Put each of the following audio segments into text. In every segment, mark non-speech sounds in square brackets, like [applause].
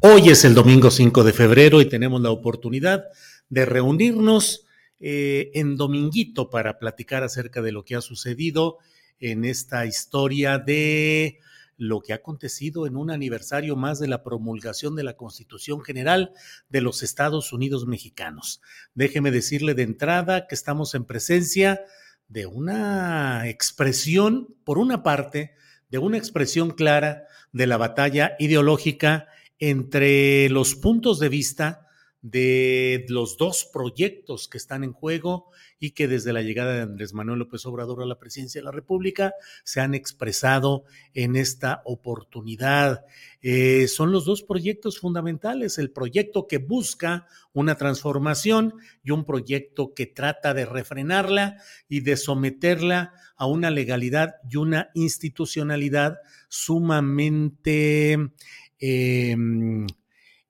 Hoy es el domingo 5 de febrero y tenemos la oportunidad de reunirnos eh, en Dominguito para platicar acerca de lo que ha sucedido en esta historia de lo que ha acontecido en un aniversario más de la promulgación de la Constitución General de los Estados Unidos Mexicanos. Déjeme decirle de entrada que estamos en presencia de una expresión, por una parte, de una expresión clara de la batalla ideológica entre los puntos de vista de los dos proyectos que están en juego y que desde la llegada de Andrés Manuel López Obrador a la presidencia de la República se han expresado en esta oportunidad. Eh, son los dos proyectos fundamentales, el proyecto que busca una transformación y un proyecto que trata de refrenarla y de someterla a una legalidad y una institucionalidad sumamente Em,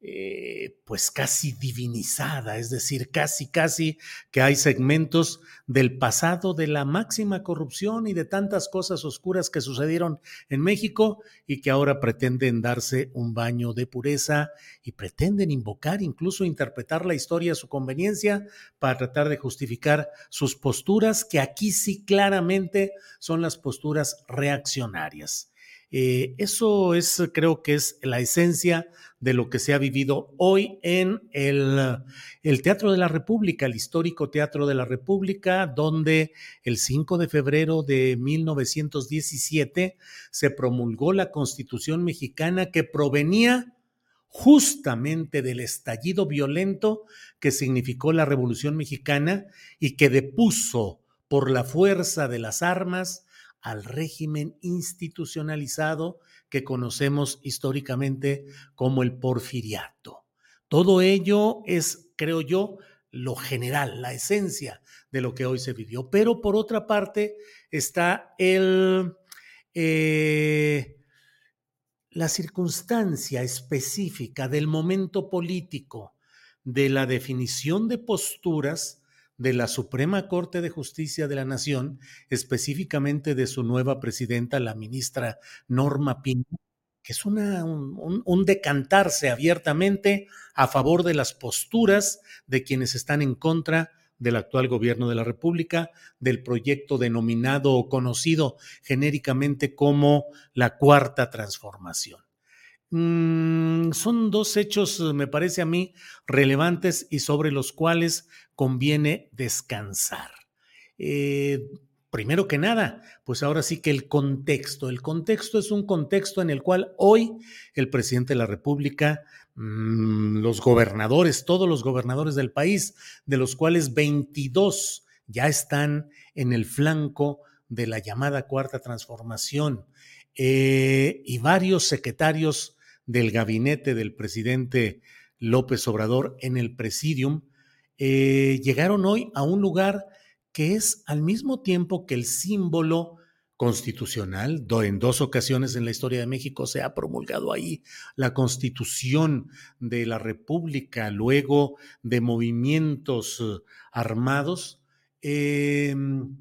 eh, pues casi divinizada, es decir, casi, casi que hay segmentos del pasado de la máxima corrupción y de tantas cosas oscuras que sucedieron en México y que ahora pretenden darse un baño de pureza y pretenden invocar, incluso interpretar la historia a su conveniencia para tratar de justificar sus posturas, que aquí sí claramente son las posturas reaccionarias. Eh, eso es, creo que es la esencia de lo que se ha vivido hoy en el, el, Teatro de la República, el histórico Teatro de la República, donde el 5 de febrero de 1917 se promulgó la Constitución mexicana que provenía justamente del estallido violento que significó la Revolución mexicana y que depuso por la fuerza de las armas al régimen institucionalizado que conocemos históricamente como el porfiriato. Todo ello es, creo yo, lo general, la esencia de lo que hoy se vivió. Pero por otra parte está el, eh, la circunstancia específica del momento político, de la definición de posturas de la Suprema Corte de Justicia de la Nación, específicamente de su nueva presidenta, la ministra Norma Pino, que es una, un, un, decantarse abiertamente a favor de las posturas de quienes están en contra del actual gobierno de la República, del proyecto denominado o conocido genéricamente como la Cuarta Transformación. Mm, son dos hechos, me parece a mí, relevantes y sobre los cuales conviene descansar. Eh, primero que nada, pues ahora sí que el contexto. El contexto es un contexto en el cual hoy el presidente de la República, mm, los gobernadores, todos los gobernadores del país, de los cuales 22 ya están en el flanco de la llamada cuarta transformación, eh, y varios secretarios del gabinete del presidente López Obrador en el presidium, eh, llegaron hoy a un lugar que es al mismo tiempo que el símbolo constitucional. En dos ocasiones en la historia de México se ha promulgado ahí la constitución de la República, luego de movimientos eh, armados. Em,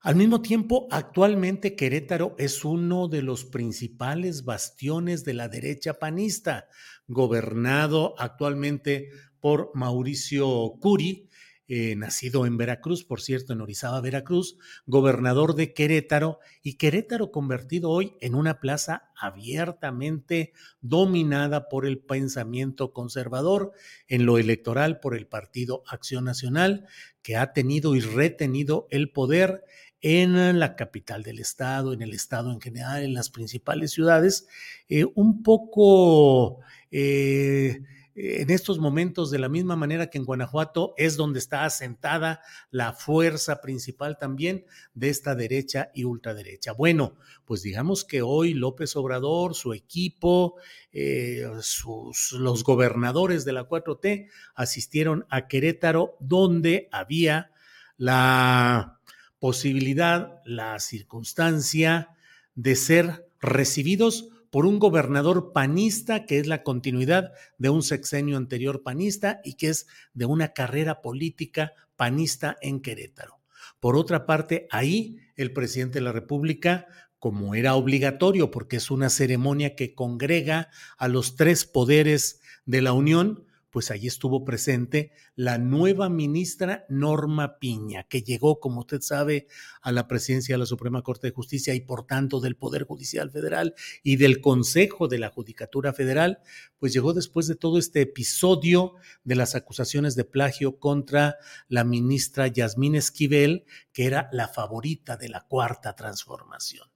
Al mismo tiempo, actualmente Querétaro es uno de los principales bastiones de la derecha panista, gobernado actualmente por Mauricio Curi, eh, nacido en Veracruz, por cierto, en Orizaba, Veracruz, gobernador de Querétaro, y Querétaro convertido hoy en una plaza abiertamente dominada por el pensamiento conservador, en lo electoral por el Partido Acción Nacional, que ha tenido y retenido el poder en la capital del estado, en el estado en general, en las principales ciudades, eh, un poco... Eh, en estos momentos, de la misma manera que en Guanajuato, es donde está asentada la fuerza principal también de esta derecha y ultraderecha. Bueno, pues digamos que hoy López Obrador, su equipo, eh, sus, los gobernadores de la 4T asistieron a Querétaro, donde había la posibilidad, la circunstancia de ser recibidos por un gobernador panista que es la continuidad de un sexenio anterior panista y que es de una carrera política panista en Querétaro. Por otra parte, ahí el presidente de la República, como era obligatorio porque es una ceremonia que congrega a los tres poderes de la Unión, pues allí estuvo presente la nueva ministra Norma Piña, que llegó, como usted sabe, a la presidencia de la Suprema Corte de Justicia y por tanto del Poder Judicial Federal y del Consejo de la Judicatura Federal, pues llegó después de todo este episodio de las acusaciones de plagio contra la ministra Yasmín Esquivel, que era la favorita de la Cuarta Transformación.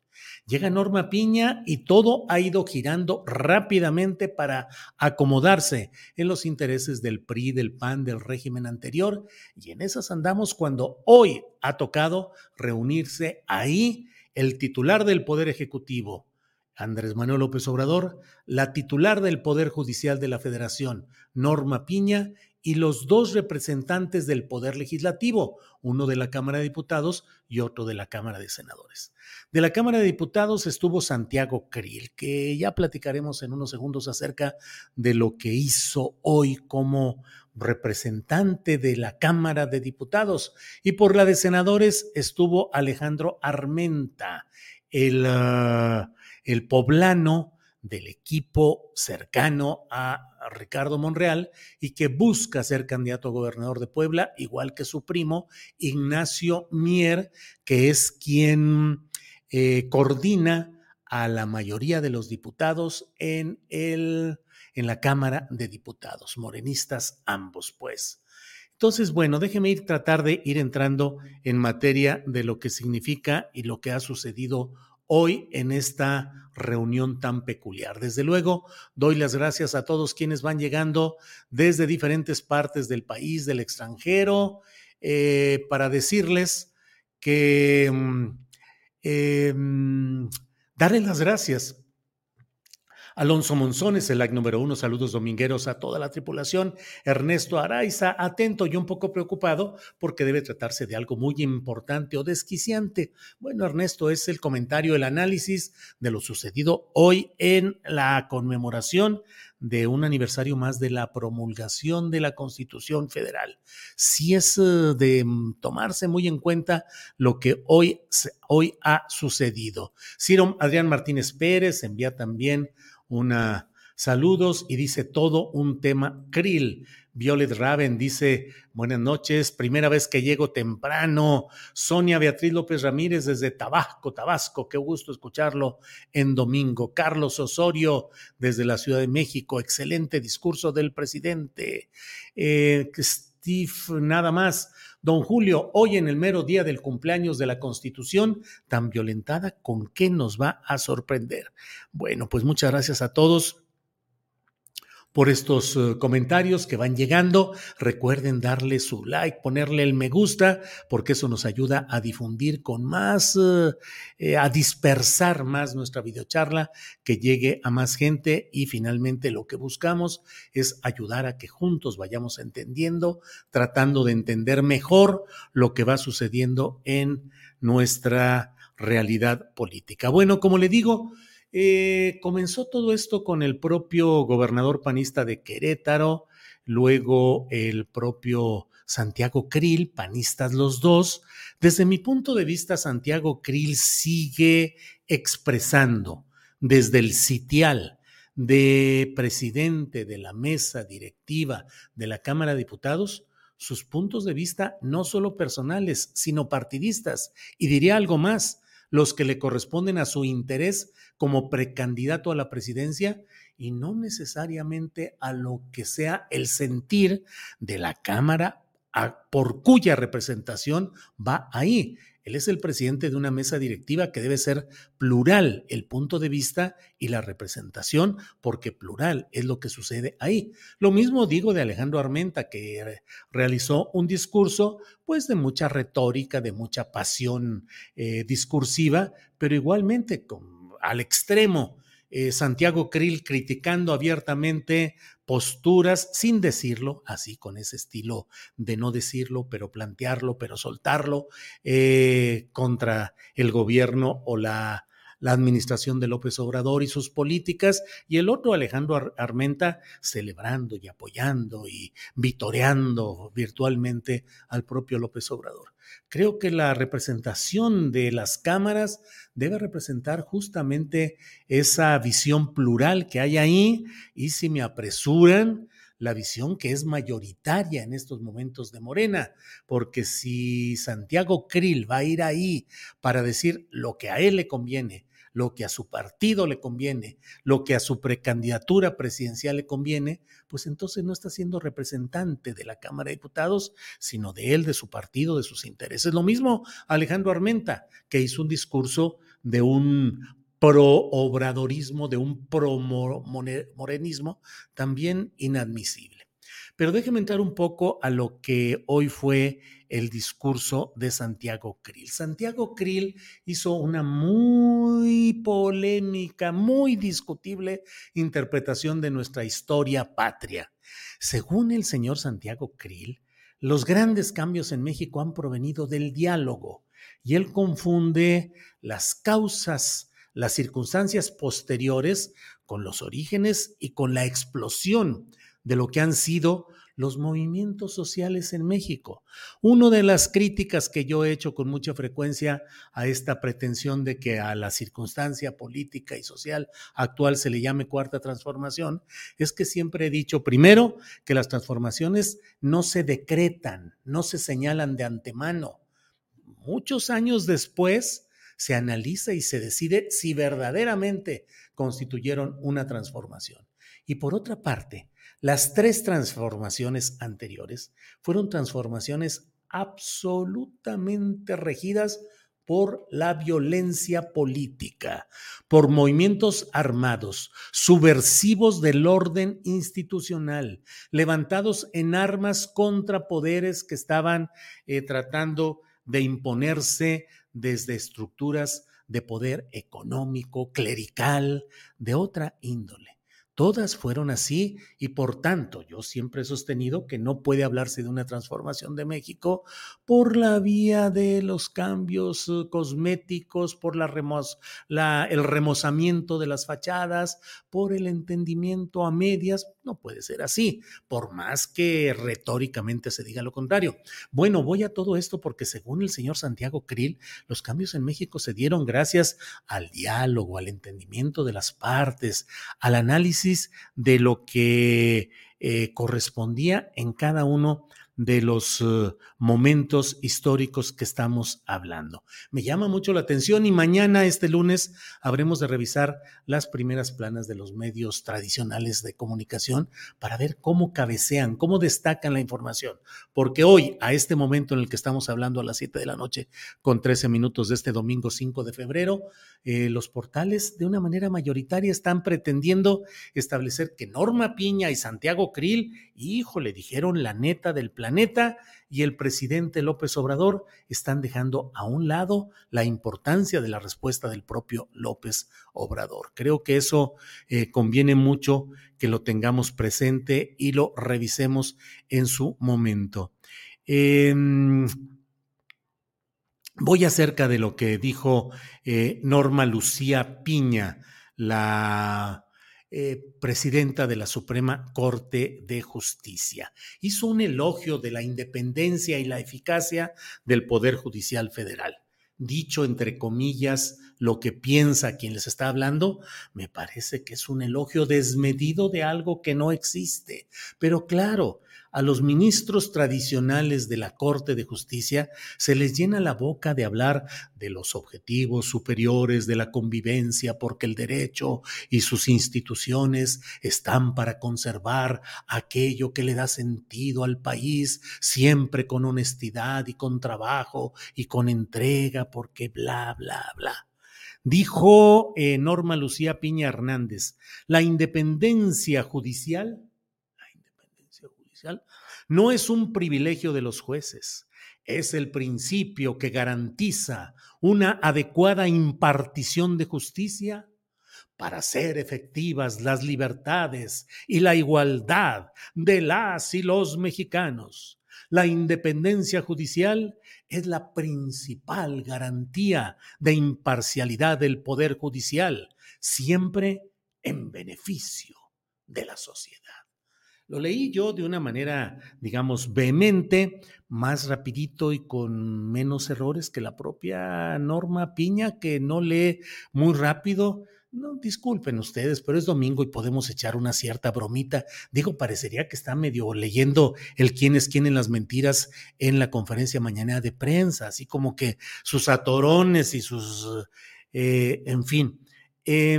Llega Norma Piña y todo ha ido girando rápidamente para acomodarse en los intereses del PRI, del PAN, del régimen anterior. Y en esas andamos cuando hoy ha tocado reunirse ahí el titular del Poder Ejecutivo, Andrés Manuel López Obrador, la titular del Poder Judicial de la Federación, Norma Piña, y los dos representantes del Poder Legislativo, uno de la Cámara de Diputados y otro de la Cámara de Senadores. De la Cámara de Diputados estuvo Santiago Krill, que ya platicaremos en unos segundos acerca de lo que hizo hoy como representante de la Cámara de Diputados. Y por la de Senadores estuvo Alejandro Armenta, el, ah, el poblano del equipo cercano a Ricardo Monreal y que busca ser candidato a gobernador de Puebla, igual que su primo Ignacio Mier, que es quien eh, coordina a la mayoría de los diputados en, el, en la Cámara de Diputados, morenistas ambos, pues. Entonces, bueno, déjeme ir tratar de ir entrando en materia de lo que significa y lo que ha sucedido hoy en esta reunión tan peculiar. Desde luego, doy las gracias a todos quienes van llegando desde diferentes partes del país, del extranjero, eh, para decirles que mm, eh, darles las gracias Alonso Monzones, el like número uno, saludos domingueros a toda la tripulación. Ernesto Araiza, atento y un poco preocupado porque debe tratarse de algo muy importante o desquiciante. Bueno, Ernesto, es el comentario, el análisis de lo sucedido hoy en la conmemoración de un aniversario más de la promulgación de la Constitución Federal. Si es eh, de mm, tomarse muy en cuenta lo que hoy, hoy ha sucedido. Ciro Adrián Martínez Pérez envía también una saludos y dice todo un tema krill. Violet Raven dice, buenas noches, primera vez que llego temprano. Sonia Beatriz López Ramírez desde Tabasco, Tabasco, qué gusto escucharlo en domingo. Carlos Osorio desde la Ciudad de México, excelente discurso del presidente. Eh, Steve, nada más. Don Julio, hoy en el mero día del cumpleaños de la Constitución, tan violentada, ¿con qué nos va a sorprender? Bueno, pues muchas gracias a todos por estos eh, comentarios que van llegando. Recuerden darle su like, ponerle el me gusta, porque eso nos ayuda a difundir con más, eh, eh, a dispersar más nuestra videocharla, que llegue a más gente y finalmente lo que buscamos es ayudar a que juntos vayamos entendiendo, tratando de entender mejor lo que va sucediendo en nuestra realidad política. Bueno, como le digo, eh, comenzó todo esto con el propio gobernador panista de Querétaro, luego el propio Santiago Krill, panistas los dos. Desde mi punto de vista, Santiago Krill sigue expresando desde el sitial de presidente de la mesa directiva de la Cámara de Diputados sus puntos de vista no solo personales, sino partidistas. Y diría algo más, los que le corresponden a su interés como precandidato a la presidencia y no necesariamente a lo que sea el sentir de la Cámara por cuya representación va ahí. Él es el presidente de una mesa directiva que debe ser plural el punto de vista y la representación, porque plural es lo que sucede ahí. Lo mismo digo de Alejandro Armenta, que realizó un discurso pues de mucha retórica, de mucha pasión eh, discursiva, pero igualmente con, al extremo. Eh, Santiago Krill criticando abiertamente posturas sin decirlo, así con ese estilo de no decirlo, pero plantearlo, pero soltarlo, eh, contra el gobierno o la la administración de López Obrador y sus políticas, y el otro, Alejandro Armenta, celebrando y apoyando y vitoreando virtualmente al propio López Obrador. Creo que la representación de las cámaras debe representar justamente esa visión plural que hay ahí, y si me apresuran, la visión que es mayoritaria en estos momentos de Morena, porque si Santiago Krill va a ir ahí para decir lo que a él le conviene, lo que a su partido le conviene, lo que a su precandidatura presidencial le conviene, pues entonces no está siendo representante de la Cámara de Diputados, sino de él, de su partido, de sus intereses. Lo mismo Alejandro Armenta, que hizo un discurso de un pro-obradorismo, de un pro-morenismo, también inadmisible. Pero déjeme entrar un poco a lo que hoy fue el discurso de Santiago Krill. Santiago Krill hizo una muy polémica, muy discutible interpretación de nuestra historia patria. Según el señor Santiago Krill, los grandes cambios en México han provenido del diálogo y él confunde las causas, las circunstancias posteriores con los orígenes y con la explosión de lo que han sido los movimientos sociales en México. Una de las críticas que yo he hecho con mucha frecuencia a esta pretensión de que a la circunstancia política y social actual se le llame cuarta transformación, es que siempre he dicho, primero, que las transformaciones no se decretan, no se señalan de antemano. Muchos años después, se analiza y se decide si verdaderamente constituyeron una transformación. Y por otra parte, las tres transformaciones anteriores fueron transformaciones absolutamente regidas por la violencia política, por movimientos armados, subversivos del orden institucional, levantados en armas contra poderes que estaban eh, tratando de imponerse desde estructuras de poder económico, clerical, de otra índole. Todas fueron así y por tanto yo siempre he sostenido que no puede hablarse de una transformación de México por la vía de los cambios eh, cosméticos, por el remozamiento de las fachadas, por el entendimiento a medias. No puede ser así, por más que retóricamente se diga lo contrario. Bueno, voy a todo esto porque según el señor Santiago Krill, los cambios en México se dieron gracias al diálogo, al entendimiento de las partes, al análisis de lo que eh, correspondía en cada uno de los eh, momentos históricos que estamos hablando. Me llama mucho la atención y mañana, este lunes, habremos de revisar las primeras planas de los medios tradicionales de comunicación para ver cómo cabecean, cómo destacan la información. Porque hoy, a este momento en el que estamos hablando a las 7 de la noche, con 13 minutos de este domingo 5 de febrero, eh, los portales de una manera mayoritaria están pretendiendo establecer que Norma Piña y Santiago Krill, híjole, dijeron la neta del planeta y el presidente López Obrador están dejando a un lado la importancia de la respuesta del propio López Obrador. Creo que eso eh, conviene mucho que lo tengamos presente y lo revisemos en su momento. Em, voy acerca de lo que dijo eh, Norma Lucía Piña, la eh, presidenta de la Suprema Corte de Justicia. Hizo un elogio de la independencia y la eficacia del Poder Judicial Federal. Dicho entre comillas lo que piensa quien les está hablando, me parece que es un elogio desmedido de algo que no existe. Pero claro, a los ministros tradicionales de la Corte de Justicia se les llena la boca de hablar de los objetivos superiores de la convivencia porque el derecho y sus instituciones están para conservar aquello que le da sentido al país, siempre con honestidad y con trabajo y con entrega, porque bla, bla, bla. Dijo eh, Norma Lucía Piña Hernández, la independencia judicial no es un privilegio de los jueces, es el principio que garantiza una adecuada impartición de justicia para ser efectivas las libertades y la igualdad de las y los mexicanos. La independencia judicial es la principal garantía de imparcialidad del Poder Judicial, siempre en beneficio de la sociedad. Lo leí yo de una manera, digamos, vehemente, más rapidito y con menos errores que la propia Norma Piña, que no lee muy rápido. No, disculpen ustedes, pero es domingo y podemos echar una cierta bromita. Digo, parecería que está medio leyendo el quién es quién en las mentiras en la conferencia mañana de prensa, así como que sus atorones y sus, eh, en fin. Eh,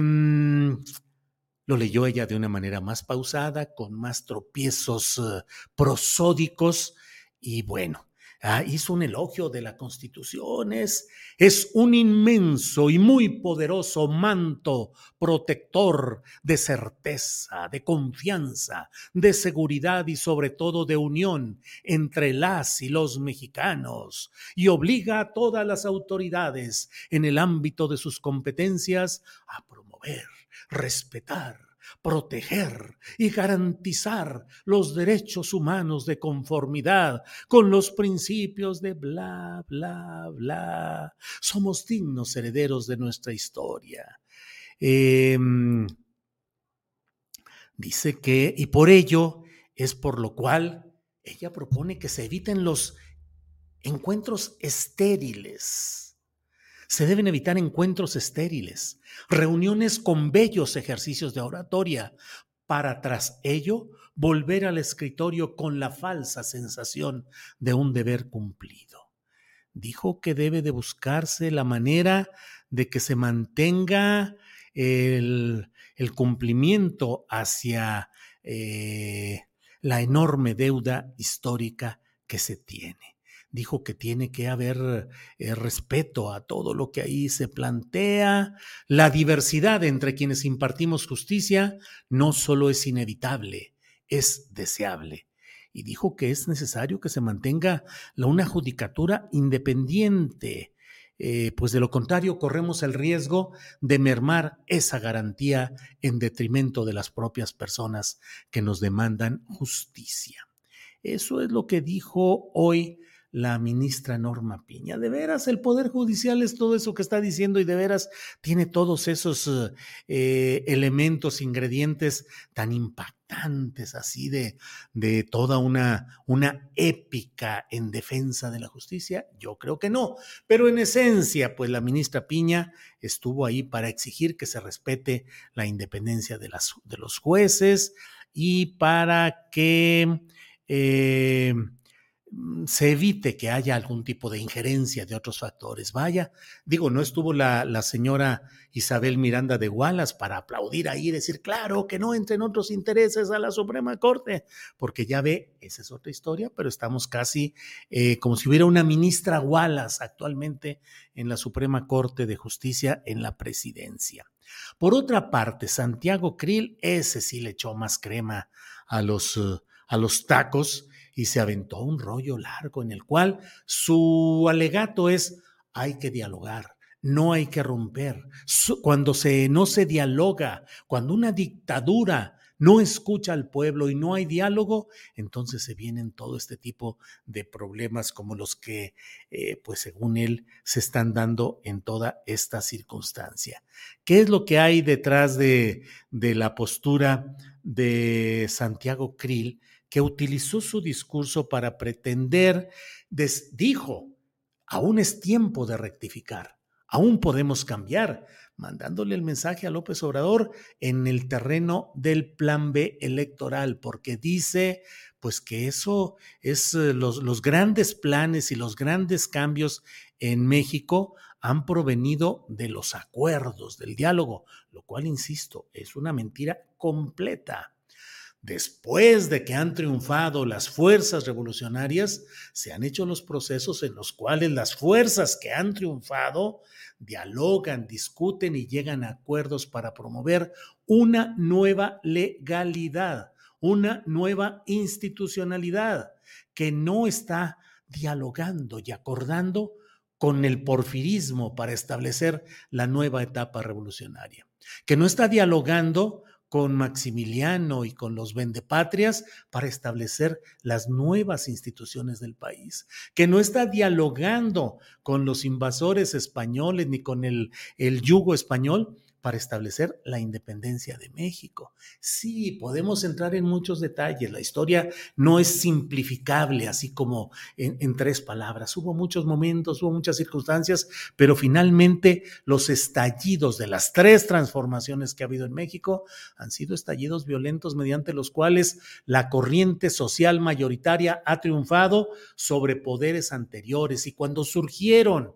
lo leyó ella de una manera más pausada, con más tropiezos eh, prosódicos y bueno, ah, hizo un elogio de la Constitución. Es, es un inmenso y muy poderoso manto protector de certeza, de confianza, de seguridad y sobre todo de unión entre las y los mexicanos y obliga a todas las autoridades en el ámbito de sus competencias a promover respetar, proteger y garantizar los derechos humanos de conformidad con los principios de bla, bla, bla. Somos dignos herederos de nuestra historia. Em, dice que, y por ello es por lo cual ella propone que se eviten los encuentros estériles se deben evitar encuentros estériles, reuniones con bellos ejercicios de oratoria, para tras ello volver al escritorio con la falsa sensación de un deber cumplido. Dijo que debe de buscarse la manera de que se mantenga el, cumplimiento hacia eh, la enorme deuda histórica que se tiene dijo que tiene que haber eh, respeto a todo lo que ahí se plantea. La diversidad entre quienes impartimos justicia no solo es inevitable, es deseable. Y dijo que es necesario que se mantenga la, una judicatura independiente, eh, pues de lo contrario corremos el riesgo de mermar esa garantía en detrimento de las propias personas que nos demandan justicia. Eso es lo que dijo hoy la ministra Norma Piña. De veras, el Poder Judicial es todo eso que está diciendo y de veras tiene todos esos eh, elementos, ingredientes tan impactantes, así de, de toda una, una épica en defensa de la justicia. Yo creo que no, pero en esencia, pues la ministra Piña estuvo ahí para exigir que se respete la independencia de, las, de los jueces y para que... Eh, se evite que haya algún tipo de injerencia de otros factores. Vaya, digo, no estuvo la, la, señora Isabel Miranda de Wallace para aplaudir ahí y decir, claro, que no entren otros intereses a la Suprema Corte, porque ya ve, esa es otra historia, pero estamos casi eh, como si hubiera una ministra Wallace actualmente en la Suprema Corte de Justicia en la presidencia. Por otra parte, Santiago Krill, ese sí le echó más crema a los, uh, a los tacos y se aventó un rollo largo en el cual su alegato es hay que dialogar, no hay que romper. Cuando se, no se dialoga, cuando una dictadura no escucha al pueblo y no hay diálogo, entonces se vienen todo este tipo de problemas como los que, eh, pues según él, se están dando en toda esta circunstancia. ¿Qué es lo que hay detrás de, de la postura de Santiago Krill, que utilizó su discurso para pretender, dijo, aún es tiempo de rectificar, aún podemos cambiar, mandándole el mensaje a López Obrador en el terreno del plan B electoral, porque dice pues que eso es eh, los, los grandes planes y los grandes cambios en México han provenido de los acuerdos, del diálogo, lo cual, insisto, es una mentira completa. Después de que han triunfado las fuerzas revolucionarias, se han hecho los procesos en los cuales las fuerzas que han triunfado dialogan, discuten y llegan a acuerdos para promover una nueva legalidad, una nueva institucionalidad que no está dialogando y acordando con el porfirismo para establecer la nueva etapa revolucionaria, que no está dialogando con Maximiliano y con los vendepatrias para establecer las nuevas instituciones del país, que no está dialogando con los invasores españoles ni con el, el yugo español para establecer la independencia de México. Sí, podemos entrar en muchos detalles. La historia no es simplificable así como en, tres palabras. Hubo muchos momentos, hubo muchas circunstancias, pero finalmente los estallidos de las tres transformaciones que ha habido en México han sido estallidos violentos mediante los cuales la corriente social mayoritaria ha triunfado sobre poderes anteriores y cuando surgieron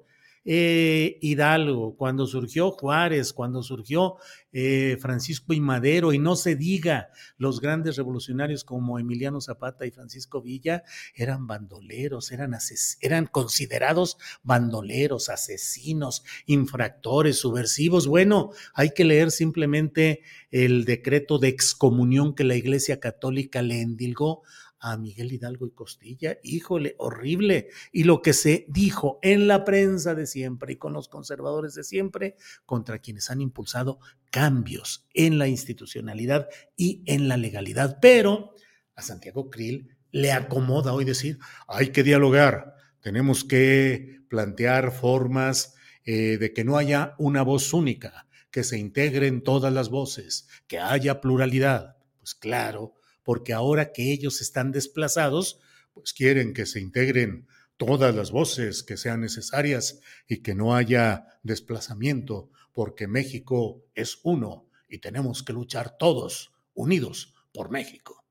eh, Hidalgo, cuando surgió Juárez, cuando surgió eh, Francisco y Madero, y no se diga los grandes revolucionarios como Emiliano Zapata y Francisco Villa, eran bandoleros, eran, eran considerados bandoleros, asesinos, infractores, subversivos. Bueno, hay que leer simplemente el decreto de excomunión que la Iglesia Católica le endilgó a Miguel Hidalgo y Costilla. Híjole, horrible. Y lo que se dijo en la prensa de siempre y con los conservadores de siempre contra quienes han impulsado cambios en la institucionalidad y en la legalidad. Pero a Santiago Krill le acomoda hoy decir, hay que dialogar, tenemos que plantear formas eh, de que no haya una voz única, que se integren todas las voces, que haya pluralidad. Pues claro, porque ahora que ellos están desplazados, pues quieren que se integren todas las voces que sean necesarias y que no haya desplazamiento, porque México es uno y tenemos que luchar todos unidos por México.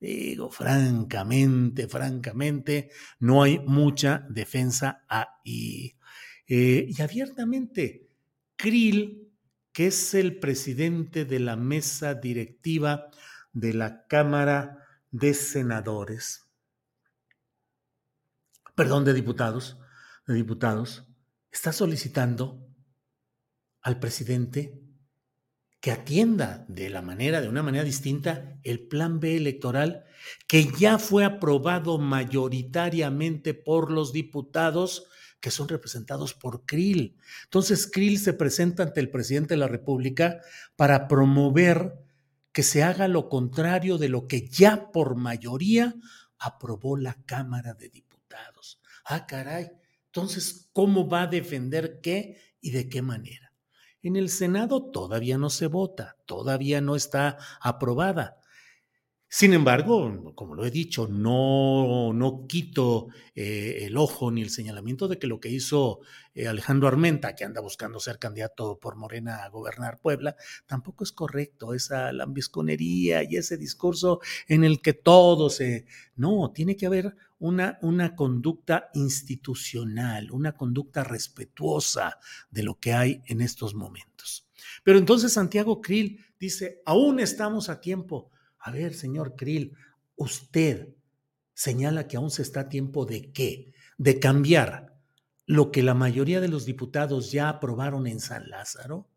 Digo, francamente, francamente, no hay mucha defensa ahí. Eh, y abiertamente, Krill, que es el presidente de la mesa directiva de la Cámara de Senadores, perdón, de diputados, de diputados, está solicitando al presidente que atienda de la manera, de una manera distinta, el plan B electoral que ya fue aprobado mayoritariamente por los diputados que son representados por Krill. Entonces, Krill se presenta ante el presidente de la República para promover que se haga lo contrario de lo que ya por mayoría aprobó la Cámara de Diputados. Ah, caray. Entonces, ¿cómo va a defender qué y de qué manera? En el Senado todavía no se vota, todavía no está aprobada. Sin embargo, como lo he dicho, no, no quito eh, el ojo ni el señalamiento de que lo que hizo eh, Alejandro Armenta, que anda buscando ser candidato por Morena a gobernar Puebla, tampoco es correcto esa lambisconería y ese discurso en el que todo se... No, tiene que haber una, una conducta institucional, una conducta respetuosa de lo que hay en estos momentos. Pero entonces Santiago Krill dice, aún estamos a tiempo a ver, señor Krill, usted señala que aún se está a tiempo de qué? De cambiar lo que la mayoría de los diputados ya aprobaron en San Lázaro.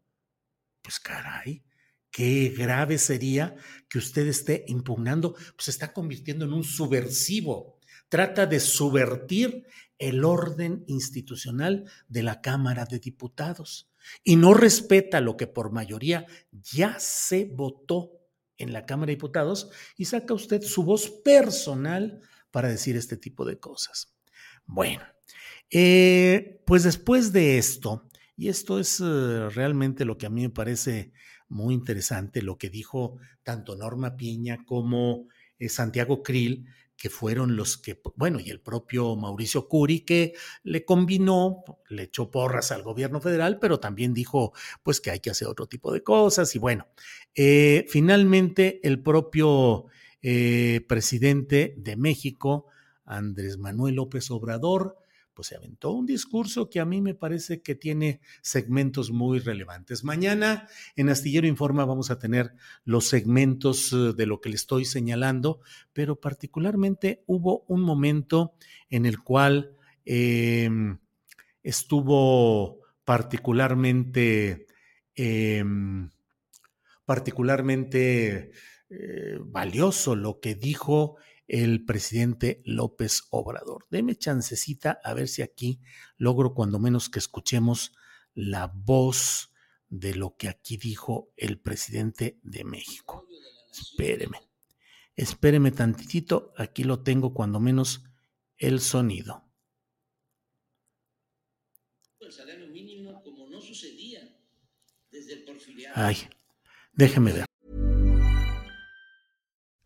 Pues caray, qué grave sería que usted esté impugnando, pues se está convirtiendo en un subversivo. Trata de subvertir el orden institucional de la Cámara de Diputados y no respeta lo que por mayoría ya se votó en la Cámara de Diputados y saca usted su voz personal para decir este tipo de cosas. Bueno, eh, pues después de esto, y esto es eh, realmente lo que a mí me parece muy interesante, lo que dijo tanto Norma Piña como eh, Santiago Krill, que fueron los que, bueno, y el propio Mauricio Curi, que le combinó, le echó porras al gobierno federal, pero también dijo, pues que hay que hacer otro tipo de cosas. Y bueno, eh, finalmente el propio eh, presidente de México, Andrés Manuel López Obrador, pues se aventó un discurso que a mí me parece que tiene segmentos muy relevantes. Mañana en Astillero Informa vamos a tener los segmentos eh, de lo que le estoy señalando, pero particularmente hubo un momento en el cual em, estuvo particularmente, em, particularmente eh, valioso lo que dijo el presidente López Obrador. Deme chancecita a ver si aquí logro cuando menos que escuchemos la voz de lo que aquí dijo el presidente de México. Espéreme, espéreme tantitito, aquí lo tengo cuando menos el sonido. Ay, déjeme ver.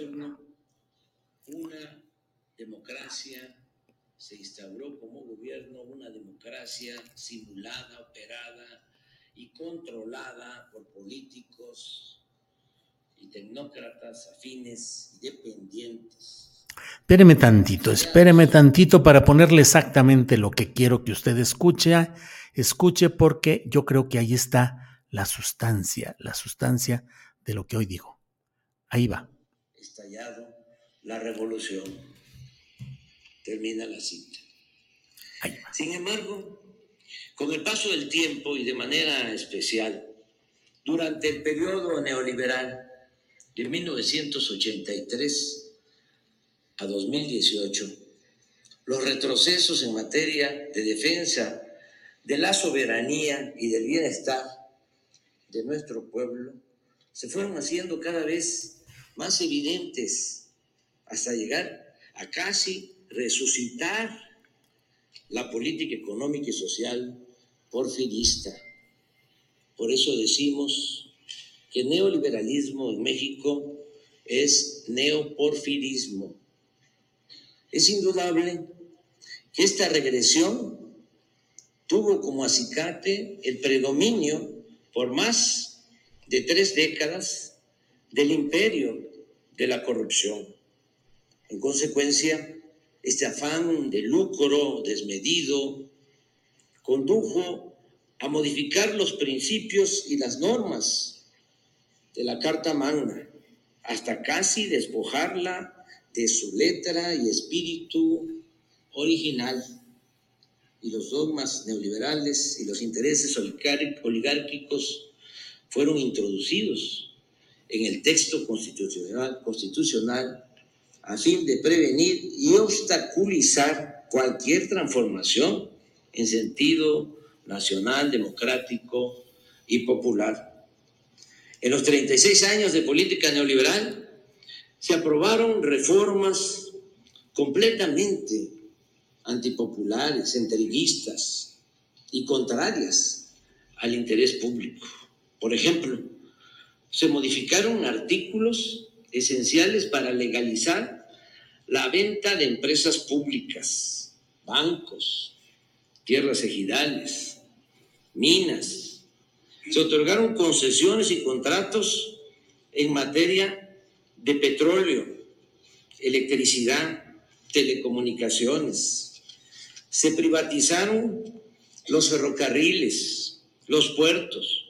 Una democracia, se instauró como gobierno una democracia simulada, operada, y controlada por políticos y tecnócratas afines y dependientes. Espéreme tantito, espéreme tantito para ponerle exactamente lo que quiero que usted escuche, escuche porque yo creo que ahí está la sustancia, la sustancia de lo que hoy digo. Ahí va. Estallado la revolución. Termina la cita. Sin embargo, con el paso del tiempo y de manera especial, durante el periodo neoliberal de 1983 a 2018, los retrocesos en materia de defensa de la soberanía y del bienestar de nuestro pueblo se fueron haciendo cada vez más evidentes hasta llegar a casi resucitar la política económica y social porfirista. Por eso decimos que neoliberalismo en México es neoporfirismo. Es indudable que esta regresión tuvo como acicate el predominio por más de tres décadas del imperio de la corrupción. En consecuencia, este afán de lucro desmedido, condujo a modificar los principios y las normas de la Carta Magna, hasta casi despojarla de su letra y espíritu original. Y los dogmas neoliberales y los intereses oligárquicos fueron introducidos en el texto constitucional, constitucional a fin de prevenir y obstaculizar cualquier transformación en sentido nacional, democrático y popular. En los 36 años de política neoliberal se aprobaron reformas completamente antipopulares, entreguistas, y contrarias al interés público. Por ejemplo, se modificaron artículos esenciales para legalizar la venta de empresas públicas, bancos, tierras ejidales, minas. Se otorgaron concesiones y contratos en materia de petróleo, electricidad, telecomunicaciones. Se privatizaron los ferrocarriles, los puertos,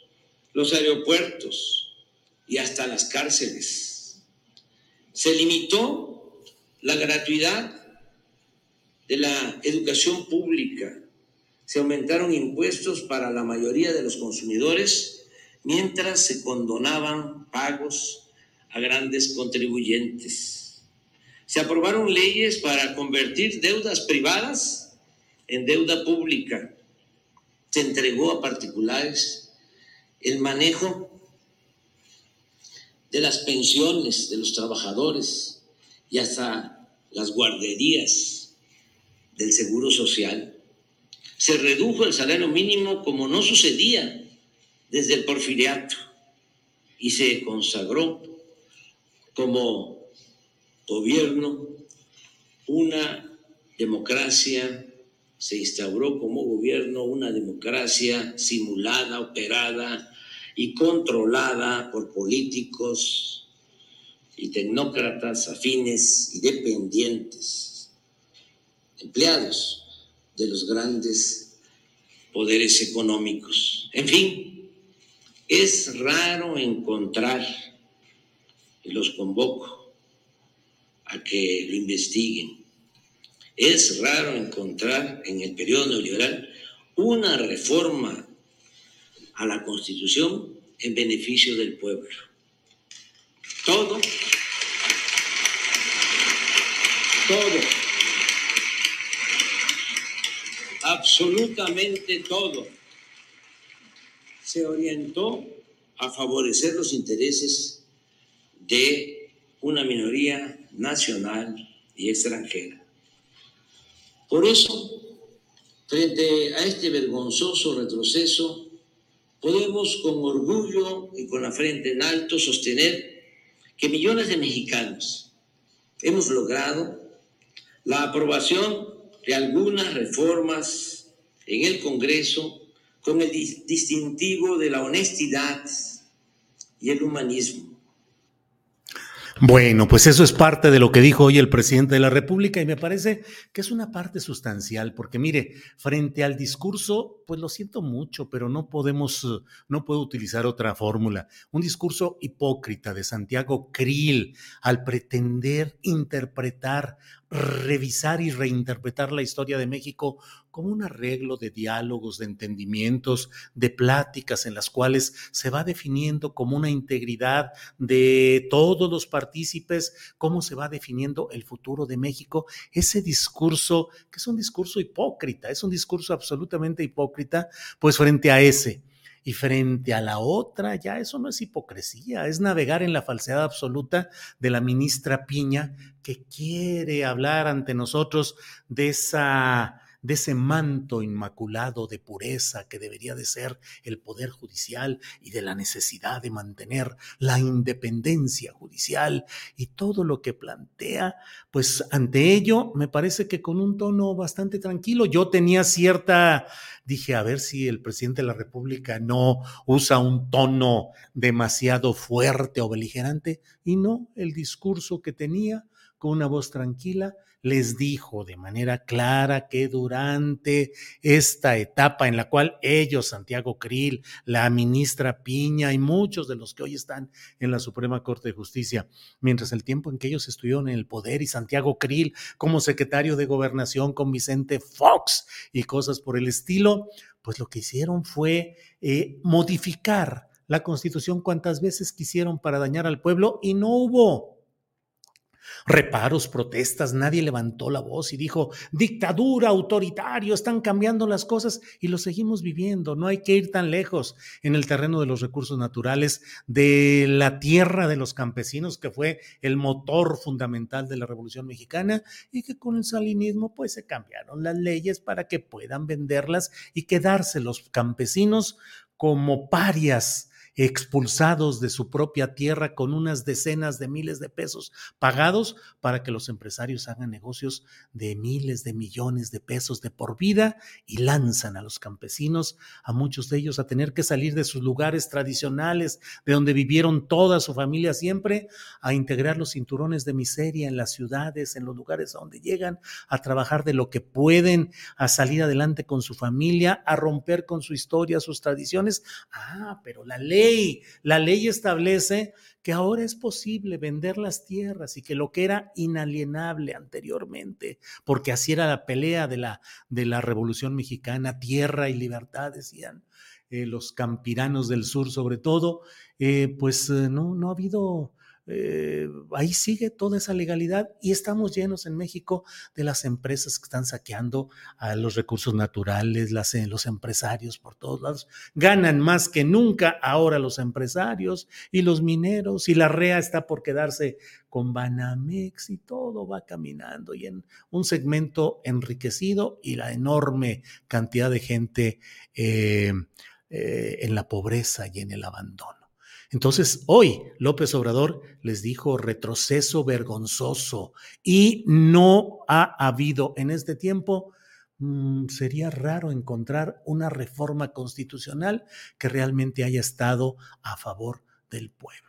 los aeropuertos y hasta las cárceles. Se limitó la gratuidad de la educación pública. Se aumentaron impuestos para la mayoría de los consumidores mientras se condonaban pagos a grandes contribuyentes. Se aprobaron leyes para convertir deudas privadas en deuda pública. Se entregó a particulares el manejo de las pensiones de los trabajadores y hasta las guarderías del Seguro Social. Se redujo el salario mínimo como no sucedía desde el porfiriato y se consagró como gobierno una democracia, se instauró como gobierno una democracia simulada, operada y controlada por políticos y tecnócratas afines y dependientes, empleados de los grandes poderes económicos. En fin, es raro encontrar, y los convoco a que lo investiguen, es raro encontrar en el periodo neoliberal una reforma a la Constitución en beneficio del pueblo. Todo, todo, absolutamente todo se orientó a favorecer los intereses de una minoría nacional y extranjera. Por eso, frente a este vergonzoso retroceso, podemos con orgullo y con la frente en alto sostener que millones de mexicanos hemos logrado la aprobación de algunas reformas en el Congreso con el distintivo de la honestidad y el humanismo bueno, pues eso es parte de lo que dijo hoy el presidente de la República y me parece que es una parte sustancial, porque mire, frente al discurso, pues lo siento mucho, pero no podemos, no puedo utilizar otra fórmula. Un discurso hipócrita de Santiago Krill al pretender interpretar revisar y reinterpretar la historia de México como un arreglo de diálogos, de entendimientos, de pláticas en las cuales se va definiendo como una integridad de todos los partícipes, cómo se va definiendo el futuro de México. Ese discurso, que es un discurso hipócrita, es un discurso absolutamente hipócrita, pues frente a ese y frente a la otra, ya eso no es hipocresía, es navegar en la falsedad absoluta de la ministra Piña que quiere hablar ante nosotros de esa de ese manto inmaculado de pureza que debería de ser el Poder Judicial y de la necesidad de mantener la independencia judicial y todo lo que plantea, pues ante ello me parece que con un tono bastante tranquilo. Yo tenía cierta, dije, a ver si el presidente de la República no usa un tono demasiado fuerte o beligerante y no, el discurso que tenía con una voz tranquila les dijo de manera clara que durante esta etapa en la cual ellos, Santiago Krill, la ministra Piña y muchos de los que hoy están en la Suprema Corte de Justicia, mientras el tiempo en que ellos estuvieron en el poder y Santiago Krill como secretario de gobernación con Vicente Fox y cosas por el estilo, pues lo que hicieron fue eh, modificar la constitución cuantas veces quisieron para dañar al pueblo y no hubo reparos, protestas, nadie levantó la voz y dijo, dictadura, autoritario, están cambiando las cosas y lo seguimos viviendo. No hay que ir tan lejos en el terreno de los recursos naturales, de la tierra de los campesinos, que fue el motor fundamental de la Revolución Mexicana y que con el salinismo pues se cambiaron las leyes para que puedan venderlas y quedarse los campesinos como parias expulsados de su propia tierra con unas decenas de miles de pesos pagados para que los empresarios hagan negocios de miles de millones de pesos de por vida y lanzan a los campesinos, a muchos de ellos, a tener que salir de sus lugares tradicionales, de donde vivieron toda su familia siempre, a integrar los cinturones de miseria en las ciudades, en los lugares a donde llegan, a trabajar de lo que pueden, a salir adelante con su familia, a romper con su historia, sus tradiciones. Ah, pero la ley la ley establece que ahora es posible vender las tierras y que lo que era inalienable anteriormente, porque así era la pelea de la, de la Revolución Mexicana, tierra y libertad, decían eh, los campiranos del sur sobre todo, eh, pues eh, no, no ha habido eh, ahí sigue toda esa legalidad y estamos llenos en México de las empresas que están saqueando a los recursos naturales, eh, los empresarios por todos lados. Ganan más que nunca ahora los empresarios y los mineros y la REA está por quedarse con Banamex y todo va caminando y en un segmento enriquecido y la enorme cantidad de gente eh, en la pobreza y en el abandono. Entonces, hoy López Obrador les dijo retroceso vergonzoso y no ha habido en este tiempo, mm, sería raro encontrar una reforma constitucional que realmente haya estado a favor del pueblo.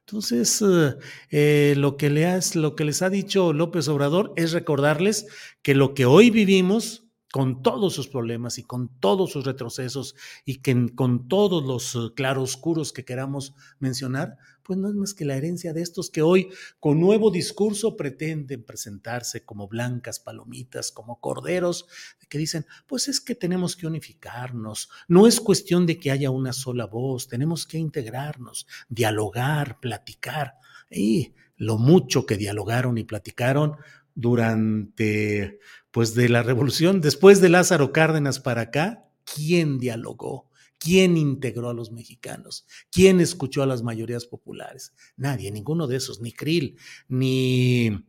Entonces, eh, eh, lo, que le lo que les ha dicho López Obrador es recordarles que lo que hoy vivimos con todos sus problemas y con todos sus retrocesos y que con todos los eh, claroscuros que queramos mencionar, pues no es más que la herencia de estos que hoy con nuevo discurso pretenden presentarse como blancas palomitas, como corderos, que dicen, pues es que tenemos que unificarnos, no es cuestión de que haya una sola voz, tenemos que integrarnos, dialogar, platicar. Y lo mucho que dialogaron y platicaron durante pues de la revolución, después de Lázaro Cárdenas para acá, ¿quién dialogó? ¿Quién integró a los mexicanos? ¿Quién escuchó a las mayorías populares? Nadie, ninguno de esos, ni Krill, ni,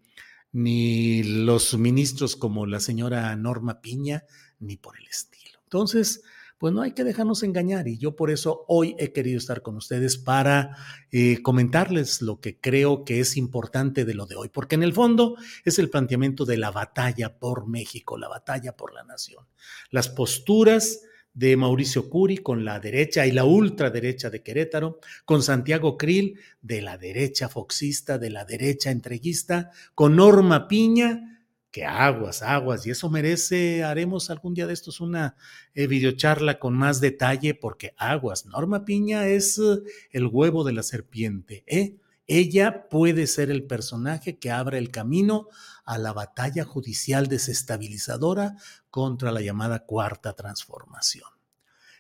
ni los ministros como la señora Norma Piña, ni por el estilo. Entonces, pues no hay que dejarnos engañar y yo por eso hoy he querido estar con ustedes para eh, comentarles lo que creo que es importante de lo de hoy, porque en el fondo es el planteamiento de la batalla por México, la batalla por la nación. Las posturas de Mauricio Curi con la derecha y la ultraderecha de Querétaro, con Santiago Krill de la derecha foxista, de la derecha entreguista, con Norma Piña que aguas, aguas, y eso merece, haremos algún día de estos una eh, videocharla con más detalle, porque aguas, Norma Piña es eh, el huevo de la serpiente, ¿eh? Ella puede ser el personaje que abra el camino a la batalla judicial desestabilizadora contra la llamada cuarta transformación.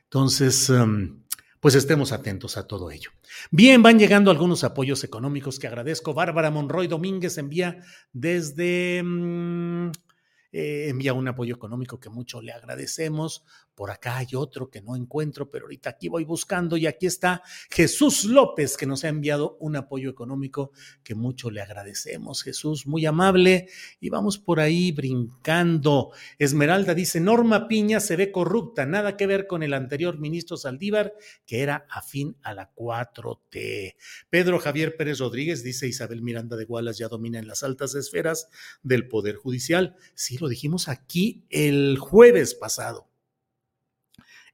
Entonces, em, pues estemos atentos a todo ello. Bien, van llegando algunos apoyos económicos que agradezco. Bárbara Monroy Domínguez envía desde... Mm, eh, envía un apoyo económico que mucho le agradecemos. Por acá hay otro que no encuentro, pero ahorita aquí voy buscando y aquí está Jesús López que nos ha enviado un apoyo económico que mucho le agradecemos. Jesús, muy amable y vamos por ahí brincando. Esmeralda dice, Norma Piña se ve corrupta, nada que ver con el anterior ministro Saldívar que era afín a la 4T. Pedro Javier Pérez Rodríguez dice, Isabel Miranda de Gualas ya domina en las altas esferas del Poder Judicial. Sí, lo dijimos aquí el jueves pasado.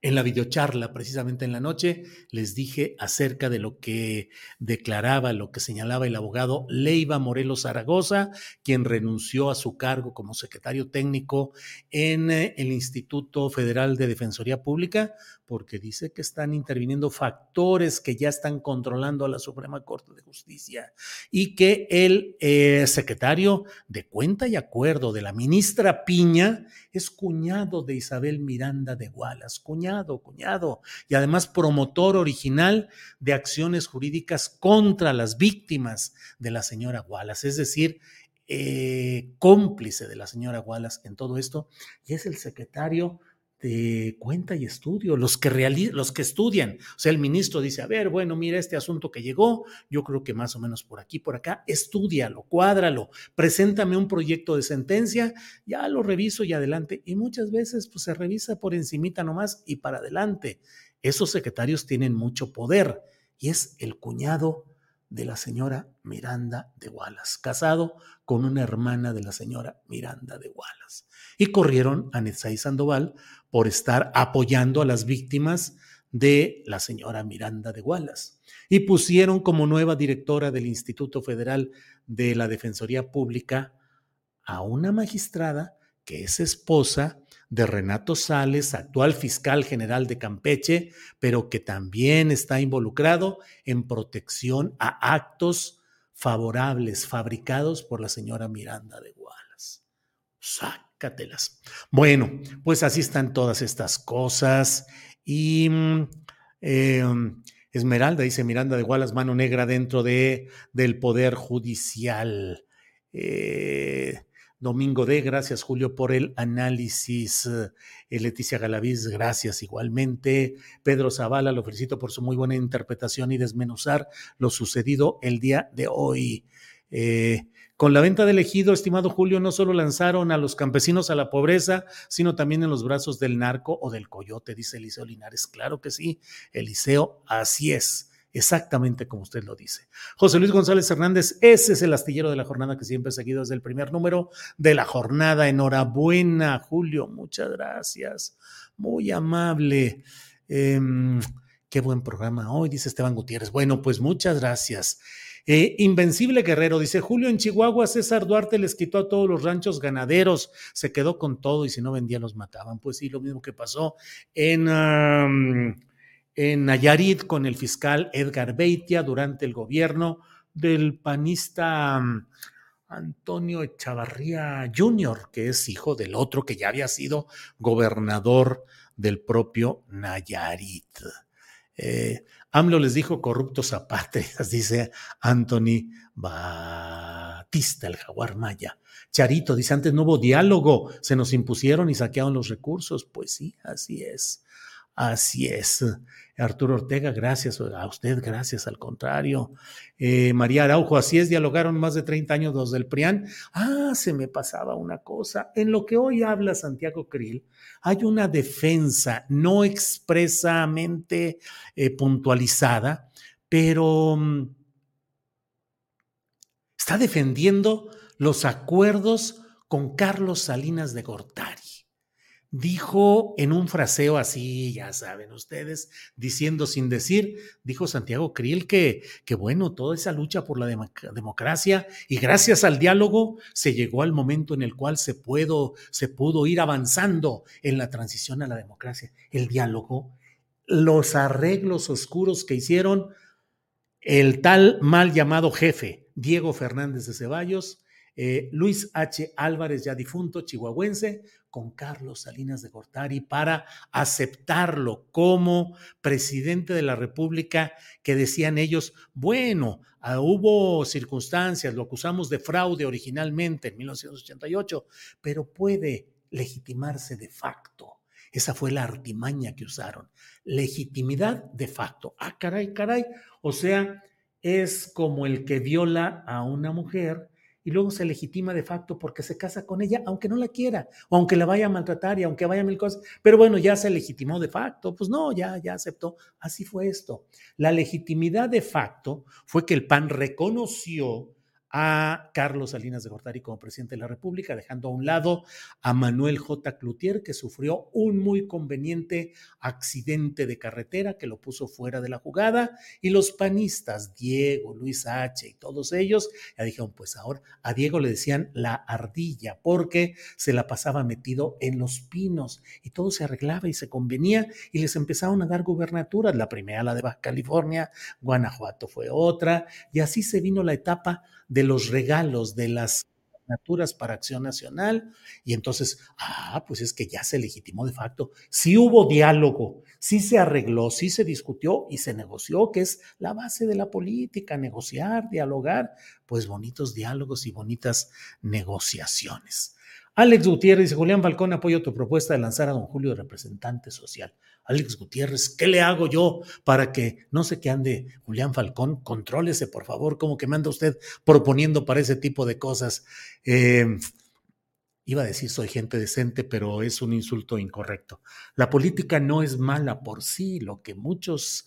En la videocharla, precisamente en la noche, les dije acerca de lo que declaraba, lo que señalaba el abogado Leiva Morelos Zaragoza, quien renunció a su cargo como secretario técnico en eh, el Instituto Federal de Defensoría Pública, porque dice que están interviniendo factores que ya están controlando a la Suprema Corte de Justicia y que el eh, secretario de cuenta y acuerdo de la ministra Piña es cuñado de Isabel Miranda de Gualas, cuñado cuñado, y además promotor original de acciones jurídicas contra las víctimas de la señora Wallace, es decir, eh, cómplice de la señora Wallace en todo esto, y es el secretario de cuenta y estudio, los que, los que estudian. O sea, el ministro dice, a ver, bueno, mira este asunto que llegó, yo creo que más o menos por aquí, por acá, estudialo, cuádralo, preséntame un proyecto de sentencia, ya lo reviso y adelante. Y muchas veces pues, se revisa por encimita nomás y para adelante. Esos secretarios tienen mucho poder y es el cuñado de la señora Miranda de Wallace, casado con una hermana de la señora Miranda de Wallace. Y corrieron a Netzaí Sandoval por estar apoyando a las víctimas de la señora Miranda de Wallace. Y pusieron como nueva directora del Instituto Federal de la Defensoría Pública a una magistrada que es esposa de Renato Sales, actual fiscal general de Campeche, pero que también está involucrado en protección a actos favorables fabricados por la señora Miranda de Wallace. Sácatelas. Bueno, pues así están todas estas cosas. Y mm, em, Esmeralda dice Miranda de Wallace, mano negra dentro de, del Poder Judicial. Eh, Domingo D, gracias Julio por el análisis. Eh, Leticia Galaviz, gracias igualmente. Pedro Zavala, lo felicito por su muy buena interpretación y desmenuzar lo sucedido el día de hoy. Eh, con la venta del ejido, estimado Julio, no solo lanzaron a los campesinos a la pobreza, sino también en los brazos del narco o del coyote, dice Eliseo Linares. Claro que sí, Eliseo, así es exactamente como usted lo dice. José Luis González Hernández, ese es el astillero de la jornada que siempre he seguido desde el primer número de la jornada. Enhorabuena, Julio, muchas gracias. Muy amable. Em, qué buen programa hoy, dice Esteban Gutiérrez. Bueno, pues muchas gracias. Eh, Invencible Guerrero dice: Julio, en Chihuahua, César Duarte les quitó a todos los ranchos ganaderos, se quedó con todo y si no vendía los mataban. Pues sí, lo mismo que pasó en en Nayarit con el fiscal Edgar Beitia durante el gobierno del panista mm, Antonio Echavarría Jr., que es hijo del otro que ya había sido gobernador del propio Nayarit. Eh, AMLO les dijo corruptos apátridas, [laughs] dice Anthony Batista, el jaguar maya. Charito dice, antes no hubo diálogo, se nos impusieron y saquearon los recursos. Pues sí, así es. Así es. Arturo Ortega, gracias a usted, gracias, al contrario. Eh, María Araujo, así es, dialogaron más de 30 años los del PRIAN. Ah, se me pasaba una cosa. En lo que hoy habla Santiago Krill, hay una defensa no expresamente eh, puntualizada, pero mm, está defendiendo los acuerdos con Carlos Salinas de Gortari dijo en un fraseo así, ya saben ustedes, diciendo sin decir, dijo Santiago Krill que, que bueno, toda esa lucha por la democracia y gracias al diálogo se llegó al momento en el cual se, puedo, se pudo ir avanzando en la transición a la democracia. El diálogo, los arreglos oscuros que hicieron el tal mal llamado jefe, Diego Fernández de Ceballos, eh, Luis H. Álvarez, ya difunto, chihuahuense, con Carlos Salinas de Gortari para aceptarlo como presidente de la República, que decían ellos, bueno, ah, hubo circunstancias, lo acusamos de fraude originalmente en 1988, pero puede legitimarse de facto. Esa fue la artimaña que usaron. Legitimidad de facto. Ah, caray, caray. O sea, es como el que viola a una mujer y luego se legitima de facto porque se casa con ella, aunque no la quiera, o aunque la vaya a maltratar y aunque vaya a mil cosas, pero bueno, ya se legitimó de facto, pues no, ya, ya aceptó. Así fue esto. La legitimidad de facto fue que el PAN reconoció a Carlos Salinas de Gortari como presidente de la República, dejando a un lado a Manuel J. Cloutier, que sufrió un muy conveniente accidente de carretera que lo puso fuera de la jugada, y los panistas, Diego, Luis H. y todos ellos, ya dijeron, pues ahora a Diego le decían la ardilla, porque se la pasaba metido en los pinos, y todo se arreglaba y se convenía, y les empezaron a dar gubernaturas, la primera la de Baja California, Guanajuato fue otra, y así se vino la etapa de los regalos, de las candidaturas para Acción Nacional y entonces, ah, pues es que ya se legitimó de facto. Sí hubo diálogo, sí se arregló, sí se discutió y se negoció, que es la base de la política, negociar, dialogar, pues bonitos diálogos y bonitas negociaciones. Alex Gutiérrez dice, Julián Falcón, apoyo tu propuesta de lanzar a don Julio de representante social. Alex Gutiérrez, ¿qué le hago yo para que no sé qué ande Julián Falcón? Contrólese, por favor, como que me anda usted proponiendo para ese tipo de cosas. Eh, iba a decir soy gente decente, pero es un insulto incorrecto. La política no es mala por sí, lo que muchos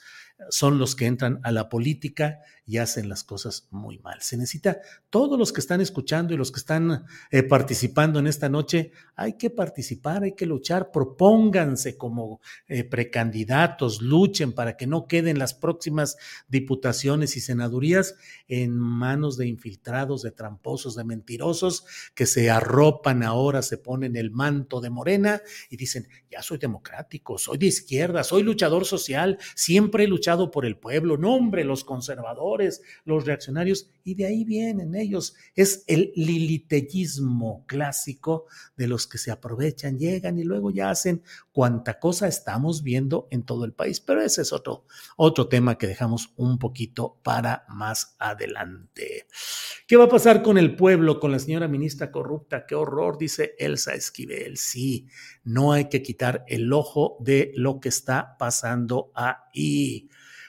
son los que entran a la política y hacen las cosas muy mal. Se necesita, todos los que están escuchando y los que están eh, participando en esta noche, hay que participar, hay que luchar, propónganse como eh, precandidatos, luchen para que no queden las próximas diputaciones y senadurías en manos de infiltrados, de tramposos, de mentirosos que se arropan ahora, se ponen el manto de morena y dicen, ya soy democrático, soy de izquierda, soy luchador social, siempre he por el pueblo, no hombre, los conservadores los reaccionarios, y de ahí vienen ellos. Es el lilitellismo clásico de los que se aprovechan, llegan y luego ya hacen cuanta cosa estamos viendo en todo el país. Pero ese es otro, otro tema que dejamos un poquito para más adelante. ¿Qué va a pasar con el pueblo, con la señora ministra corrupta? Qué horror, dice Elsa Esquivel. Sí, no hay que quitar el ojo de lo que está pasando ahí.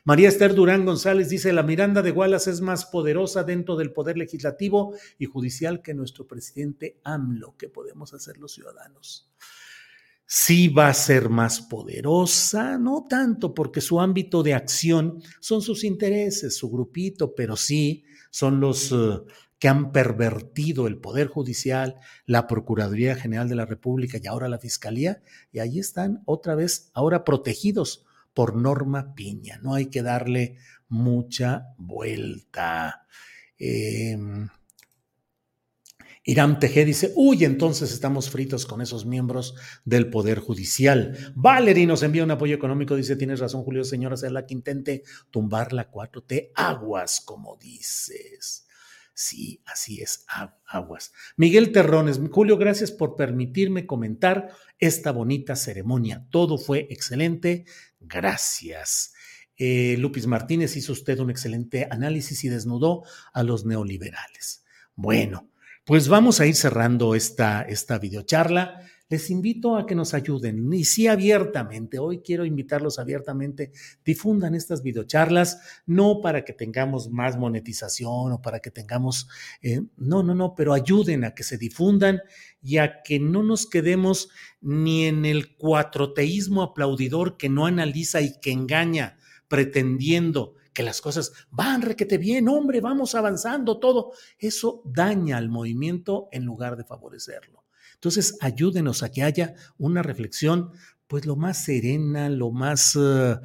María Esther Durán González dice, la Miranda de Wallace es más poderosa dentro del poder legislativo y judicial que nuestro presidente AMLO. ¿Qué podemos hacer los ciudadanos? Sí va a ser más poderosa, no tanto porque su ámbito de acción son sus intereses, su grupito, pero sí son los uh, que han pervertido el Poder Judicial, la Procuraduría General de la República y ahora la Fiscalía, y ahí están otra vez, ahora protegidos por Norma Piña. No hay que darle mucha vuelta. Eh, Irán Tejé dice, uy, entonces estamos fritos con esos miembros del Poder Judicial. Valerie nos envía un apoyo económico, dice, tienes razón, Julio, señora, ser la que intente tumbar la 4T. Aguas, como dices. Sí, así es, aguas. Miguel Terrones, Julio, gracias por permitirme comentar esta bonita ceremonia. Todo fue excelente. Gracias. Eh, Lupis Martínez hizo usted un excelente análisis y desnudó a los neoliberales. Bueno, pues vamos a ir cerrando esta, esta videocharla les invito a que nos ayuden y sí abiertamente, hoy quiero invitarlos abiertamente, difundan estas videocharlas, no para que tengamos más monetización o para que tengamos, eh, no, no, no, pero ayuden a que se difundan y a que no nos quedemos ni en el cuatroteísmo aplaudidor que no analiza y que engaña, pretendiendo que las cosas van requete bien, hombre, vamos avanzando, todo. Eso daña al movimiento en lugar de favorecerlo. Entonces, ayúdenos a que haya una reflexión, pues lo más serena, lo más eh,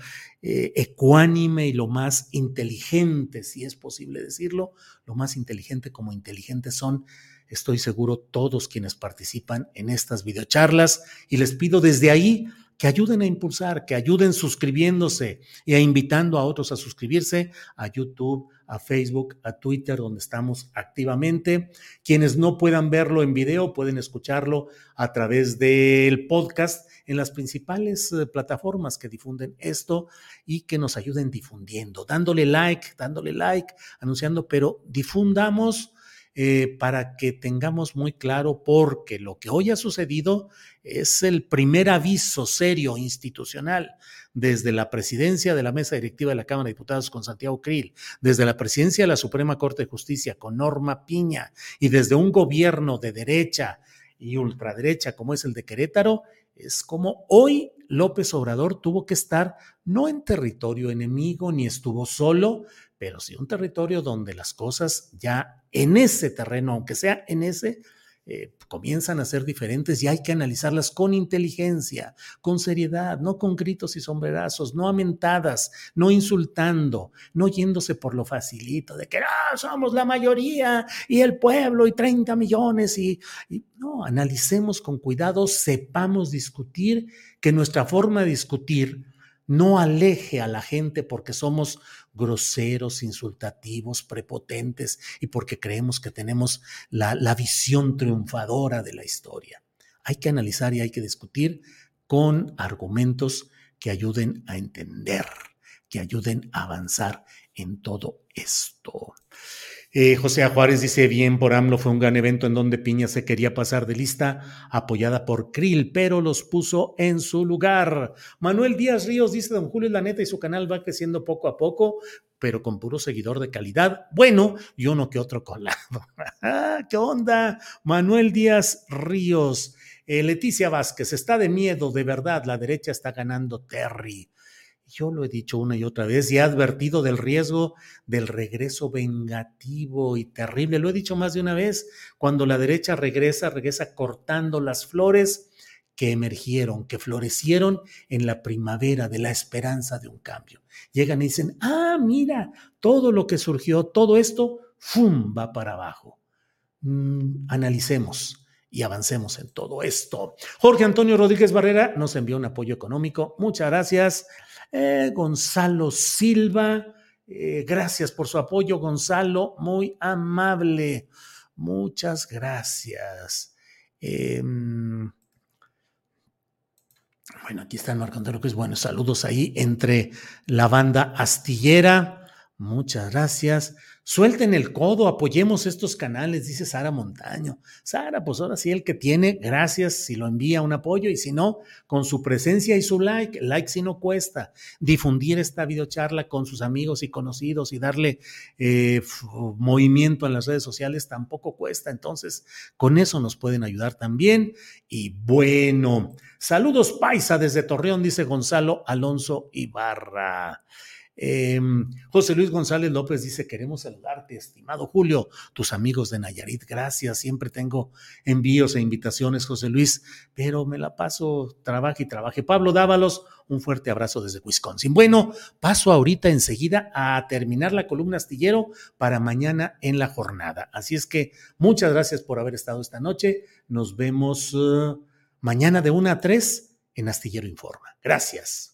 eh, ecuánime y lo más inteligente, si es posible decirlo, lo más inteligente como inteligentes son, estoy seguro, todos quienes participan en estas videocharlas. Y les pido desde ahí que ayuden a impulsar, que ayuden suscribiéndose y a invitando a otros a suscribirse a YouTube, a Facebook, a Twitter, donde estamos activamente. Quienes no puedan verlo en video pueden escucharlo a través del podcast en las principales eh, plataformas que difunden esto y que nos ayuden difundiendo, dándole like, dándole like, anunciando, pero difundamos eh, para que tengamos muy claro, porque lo que hoy ha sucedido es el primer aviso serio institucional desde la presidencia de la mesa directiva de la Cámara de Diputados con Santiago Krill, desde la presidencia de la Suprema Corte de Justicia con Norma Piña y desde un gobierno de derecha y ultraderecha como es el de Querétaro, es como hoy López Obrador tuvo que estar no en territorio enemigo ni estuvo solo, pero sí un territorio donde las cosas ya en ese terreno, aunque sea en ese, eh, comienzan a ser diferentes y hay que analizarlas con inteligencia, con seriedad, no con gritos y sombrerazos, no amentadas, no insultando, no yéndose por lo facilito de que ah, somos la mayoría y el pueblo y 30 millones y no, analicemos con cuidado, sepamos discutir, que nuestra forma de discutir no aleje a la gente porque somos groseros, insultativos, prepotentes y porque creemos que tenemos la, la, visión triunfadora de la historia. Hay que analizar y hay que discutir con argumentos que ayuden a entender, que ayuden a avanzar en todo esto. Eh, José Juárez dice, bien, por AMLO fue un gran evento en donde Piña se quería pasar de lista, apoyada por Krill, pero los puso en su lugar. Manuel Díaz Ríos dice, don Julio, la neta y su canal va creciendo poco a poco, pero con puro seguidor de calidad. Bueno, y uno que otro colado. [laughs] Ah, ¿Qué onda? Manuel Díaz Ríos. Eh, Leticia Vázquez, está de miedo, de verdad, la derecha está ganando Terry. Yo lo he dicho una y otra vez y he advertido del riesgo del regreso vengativo y terrible. Lo he dicho más de una vez. Cuando la derecha regresa, regresa cortando las flores que emergieron, que florecieron en la primavera de la esperanza de un cambio. Llegan y dicen, ah, mira, todo lo que surgió, todo esto, ¡fum!, va para abajo. Mm, analicemos y avancemos en todo esto. Jorge Antonio Rodríguez Barrera nos envió un apoyo económico. Muchas gracias. Eh, Gonzalo Silva, eh, gracias por su apoyo, Gonzalo, muy amable. Muchas gracias. Em, bueno, aquí está Marco Antonio es Bueno, saludos ahí entre la banda astillera. Muchas gracias. Suelten el codo, apoyemos estos canales, dice Sara Montaño. Sara, pues ahora sí, el que tiene, gracias si lo envía un apoyo y si no, con su presencia y su like, like si no cuesta, difundir esta videocharla con sus amigos y conocidos y darle eh, movimiento en las redes sociales tampoco cuesta. Entonces, con eso nos pueden ayudar también. Y bueno, saludos paisa desde Torreón, dice Gonzalo Alonso Ibarra. Em, José Luis González López dice, queremos saludarte, estimado Julio, tus amigos de Nayarit, gracias, siempre tengo envíos e invitaciones, José Luis, pero me la paso, trabaje y trabaje. Pablo Dávalos, un fuerte abrazo desde Wisconsin. Bueno, paso ahorita enseguida a terminar la columna astillero para mañana en la jornada. Así es que muchas gracias por haber estado esta noche. Nos vemos uh, mañana de 1 a 3 en Astillero Informa. Gracias.